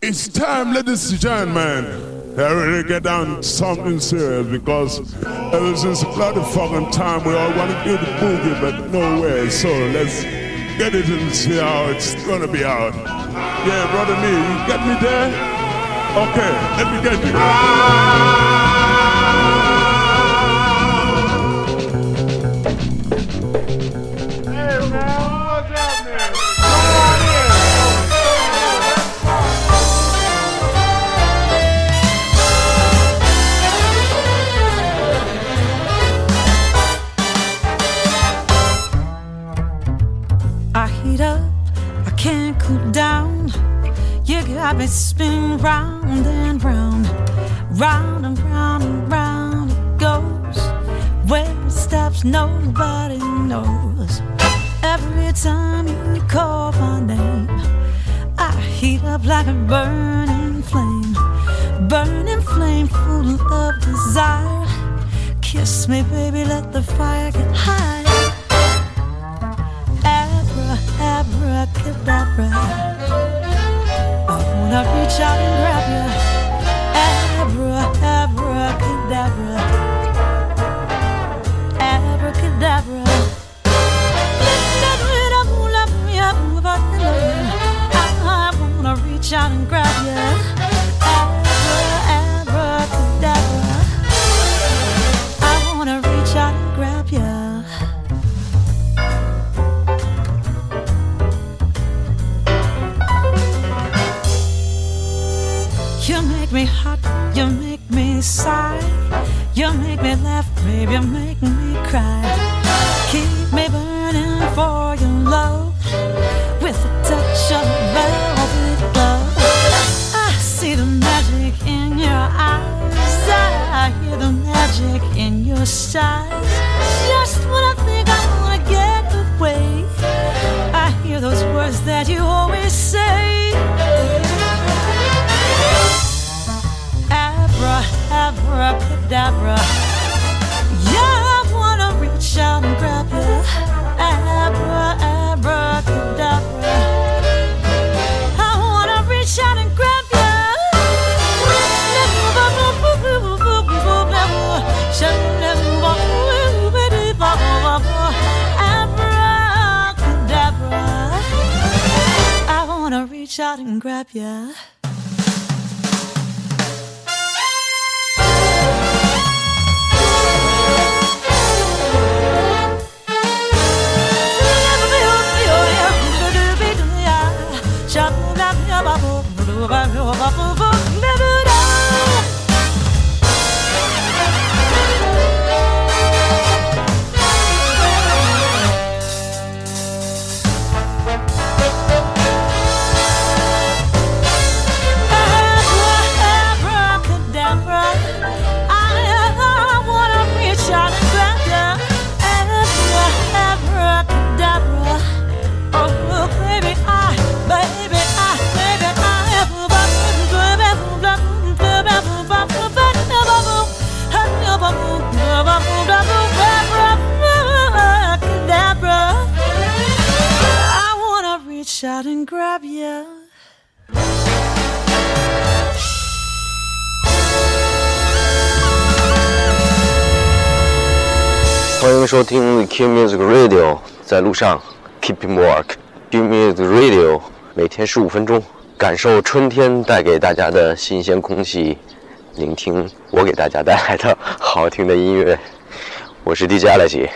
It's time, ladies and gentlemen. I really get down to something serious because ever since bloody fucking time we all want to do the boogie, but no way. So let's get it and see how it's gonna be out. Yeah, brother me, you get me there? Okay, let me get you. Me spinning round and round, round and round and round it goes. Where it stops, nobody knows. Every time you call my name, I heat up like a burning flame, burning flame full of desire. Kiss me, baby, let the fire get high. Abra, abracadabra. I reach out and grab you. Abra, abracadabra. Abracadabra. I wanna reach out and grab you. shot and grab ya. 欢迎收听 Q Music Radio，在路上 Keep in Work。Q Music Radio 每天十五分钟，感受春天带给大家的新鲜空气，聆听我给大家带来的好听的音乐。我是 DJ 阿莱奇。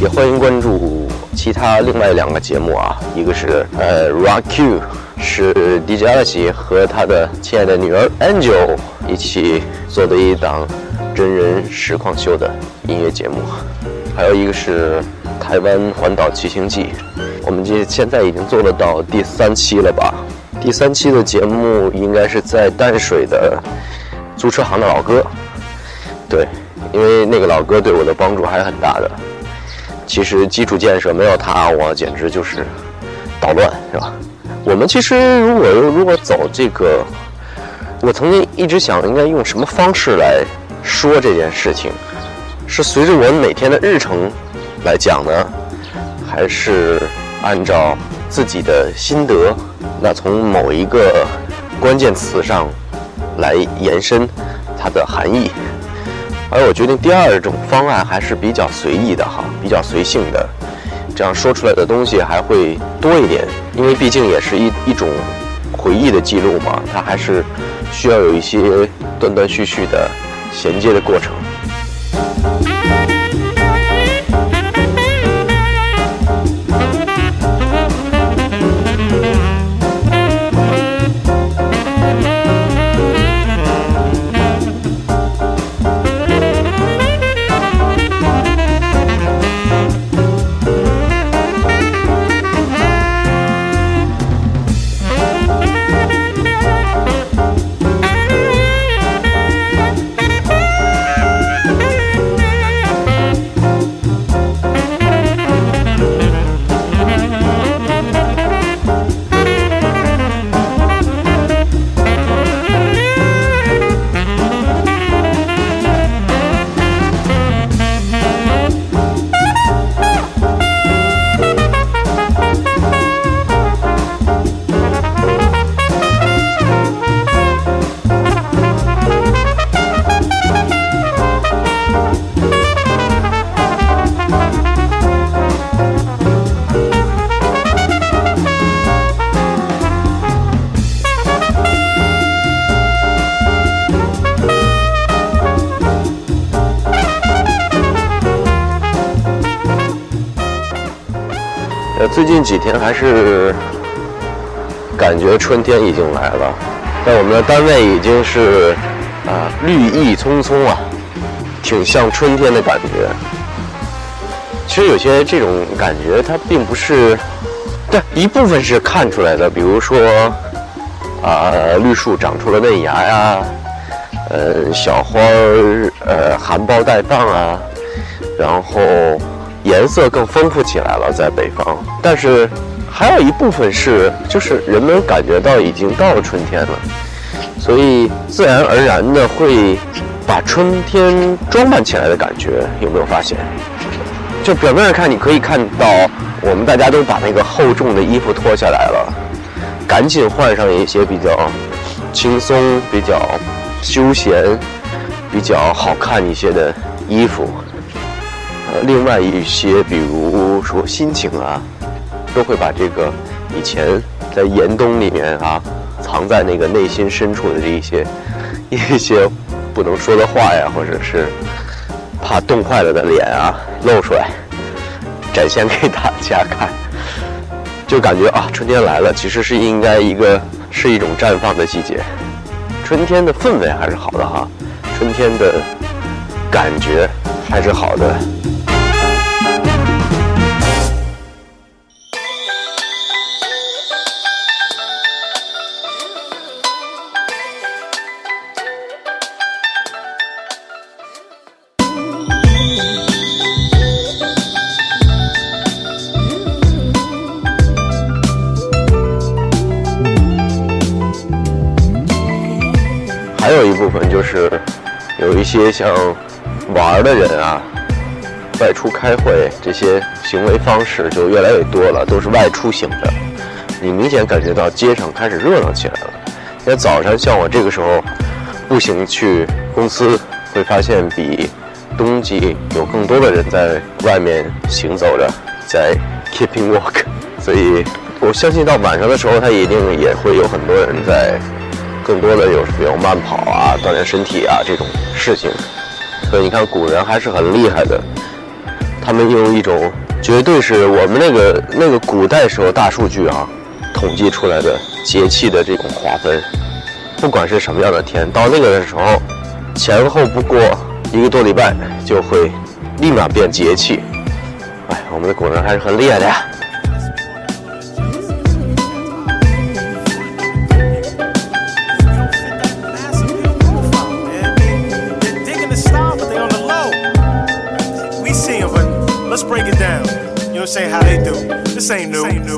也欢迎关注其他另外两个节目啊，一个是呃 Rock Q，是 DJ 阿奇和他的亲爱的女儿 Angel 一起做的一档真人实况秀的音乐节目，还有一个是台湾环岛骑行记，我们这现在已经做了到第三期了吧？第三期的节目应该是在淡水的租车行的老哥，对，因为那个老哥对我的帮助还是很大的。其实基础建设没有它，我简直就是捣乱，是吧？我们其实如果如果走这个，我曾经一直想应该用什么方式来说这件事情，是随着我每天的日程来讲呢，还是按照自己的心得，那从某一个关键词上来延伸它的含义。而我决定第二种方案还是比较随意的哈，比较随性的，这样说出来的东西还会多一点，因为毕竟也是一一种回忆的记录嘛，它还是需要有一些断断续续的衔接的过程。最近几天还是感觉春天已经来了，在我们的单位已经是啊绿意葱葱啊，挺像春天的感觉。其实有些这种感觉它并不是，对一部分是看出来的，比如说啊绿树长出了嫩芽呀，呃小花儿呃含苞待放啊，然后。颜色更丰富起来了，在北方，但是还有一部分是，就是人们感觉到已经到了春天了，所以自然而然的会把春天装扮起来的感觉，有没有发现？就表面上看，你可以看到我们大家都把那个厚重的衣服脱下来了，赶紧换上一些比较轻松、比较休闲、比较好看一些的衣服。呃，另外一些，比如说心情啊，都会把这个以前在严冬里面啊，藏在那个内心深处的这一些 一些不能说的话呀，或者是怕冻坏了的脸啊，露出来，展现给大家看，就感觉啊，春天来了，其实是应该一个是一种绽放的季节，春天的氛围还是好的哈，春天的感觉还是好的。还有一部分就是有一些像玩的人啊，外出开会这些行为方式就越来越多了，都是外出型的。你明显感觉到街上开始热闹起来了。因为早上像我这个时候步行去公司，会发现比冬季有更多的人在外面行走着，在 keeping walk。所以我相信到晚上的时候，他一定也会有很多人在。更多的有比如慢跑啊，锻炼身体啊这种事情，所以你看古人还是很厉害的，他们用一种绝对是我们那个那个古代时候大数据啊统计出来的节气的这种划分，不管是什么样的天，到那个的时候，前后不过一个多礼拜就会立马变节气，哎，我们的古人还是很厉害的呀。Saying how they do. This ain't new.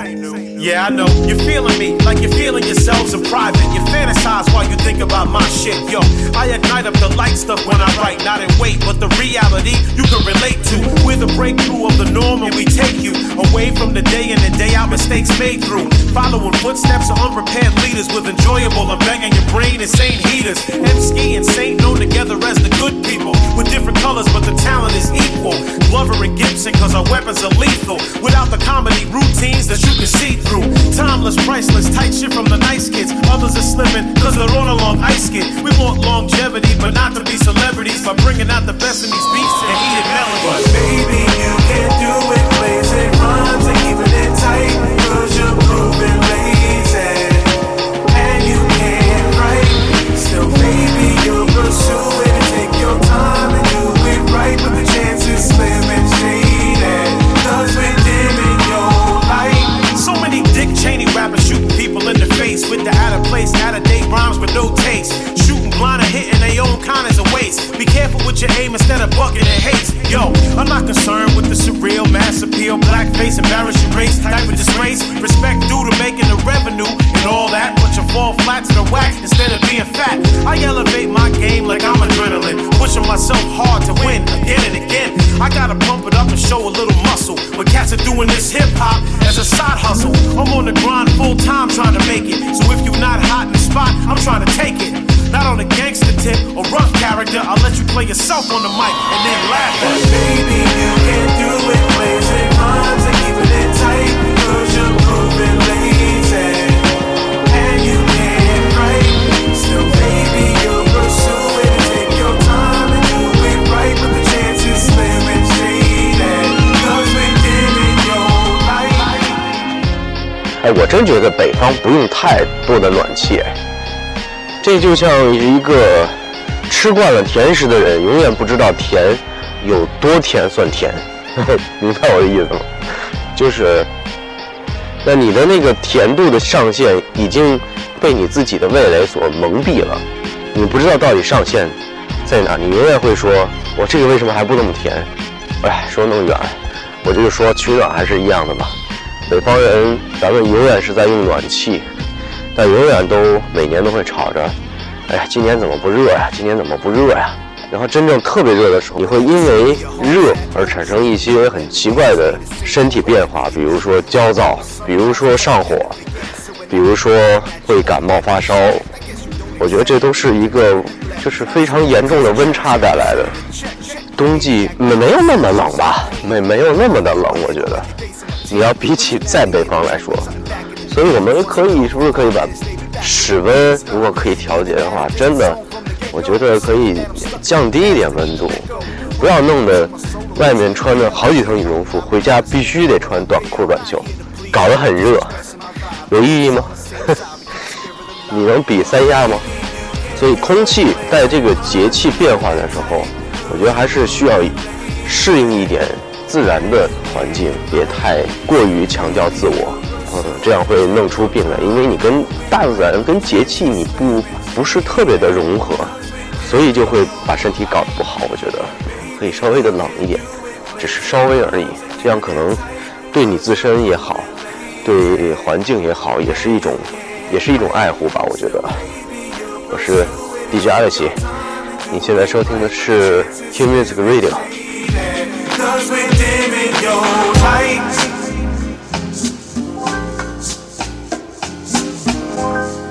Yeah, I know. You're feeling me like you're feeling yourselves in private. You fantasize while you think about my shit. Yo, I ignite up the light stuff when I write, not in weight, but the reality you can relate to. We're the breakthrough of the norm, and we take you away from the day in and day out mistakes made through. Following footsteps of unprepared leaders with enjoyable and banging your brain insane heaters. M ski and Saint known together weapons are lethal. Without the comedy routines that you can see through. Timeless, priceless, tight shit from the nice kids. Others are slipping, cause they're on a long ice skid. We want longevity, but not to be celebrities by bringing out the best in these beats and heated melodies. Show a little muscle. But cats are doing this hip hop as a side hustle. I'm on the grind full time trying to make it. So if you're not hot in the spot, I'm trying to take it. Not on a gangster tip or rough character. I'll let you play yourself on the mic and then laugh at it. Baby, you can do it. Blazing 哎，我真觉得北方不用太多的暖气，哎，这就像一个吃惯了甜食的人，永远不知道甜有多甜算甜，明白我的意思吗？就是，那你的那个甜度的上限已经被你自己的味蕾所蒙蔽了，你不知道到底上限在哪，你永远会说，我这个为什么还不那么甜？哎，说那么远，我就说取暖还是一样的嘛。北方人，咱们永远是在用暖气，但永远都每年都会吵着，哎呀，今年怎么不热呀？今年怎么不热呀？然后真正特别热的时候，你会因为热而产生一些很奇怪的身体变化，比如说焦躁，比如说上火，比如说会感冒发烧。我觉得这都是一个就是非常严重的温差带来的。冬季没没有那么冷吧？没没有那么的冷，我觉得。你要比起在北方来说，所以我们可以是不是可以把室温如果可以调节的话，真的，我觉得可以降低一点温度，不要弄得外面穿着好几层羽绒服，回家必须得穿短裤短袖，搞得很热，有意义吗？你能比三亚吗？所以空气在这个节气变化的时候，我觉得还是需要适应一点自然的环境，别太过于强调自我，嗯，这样会弄出病来。因为你跟大自然、跟节气你不不是特别的融合，所以就会把身体搞得不好。我觉得可以稍微的冷一点，只是稍微而已，这样可能对你自身也好，对环境也好，也是一种也是一种爱护吧。我觉得。我是 DJ 阿乐奇，你现在收听的是 Q Music Radio。Cause we're dimming your light. Thank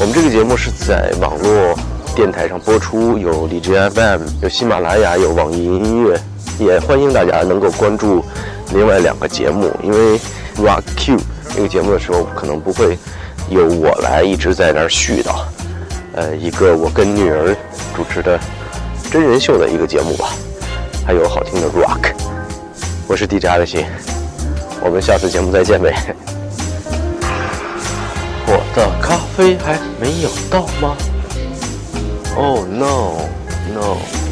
我们这个节目是在网络电台上播出，有荔枝 FM，有喜马拉雅，有网易云音乐，也欢迎大家能够关注另外两个节目。因为 Rock Q 这个节目的时候，可能不会由我来一直在那儿絮叨，呃，一个我跟女儿主持的真人秀的一个节目吧，还有好听的 Rock。我是 DJ 阿乐西，我们下次节目再见呗。我的咖啡还没有到吗？Oh no no！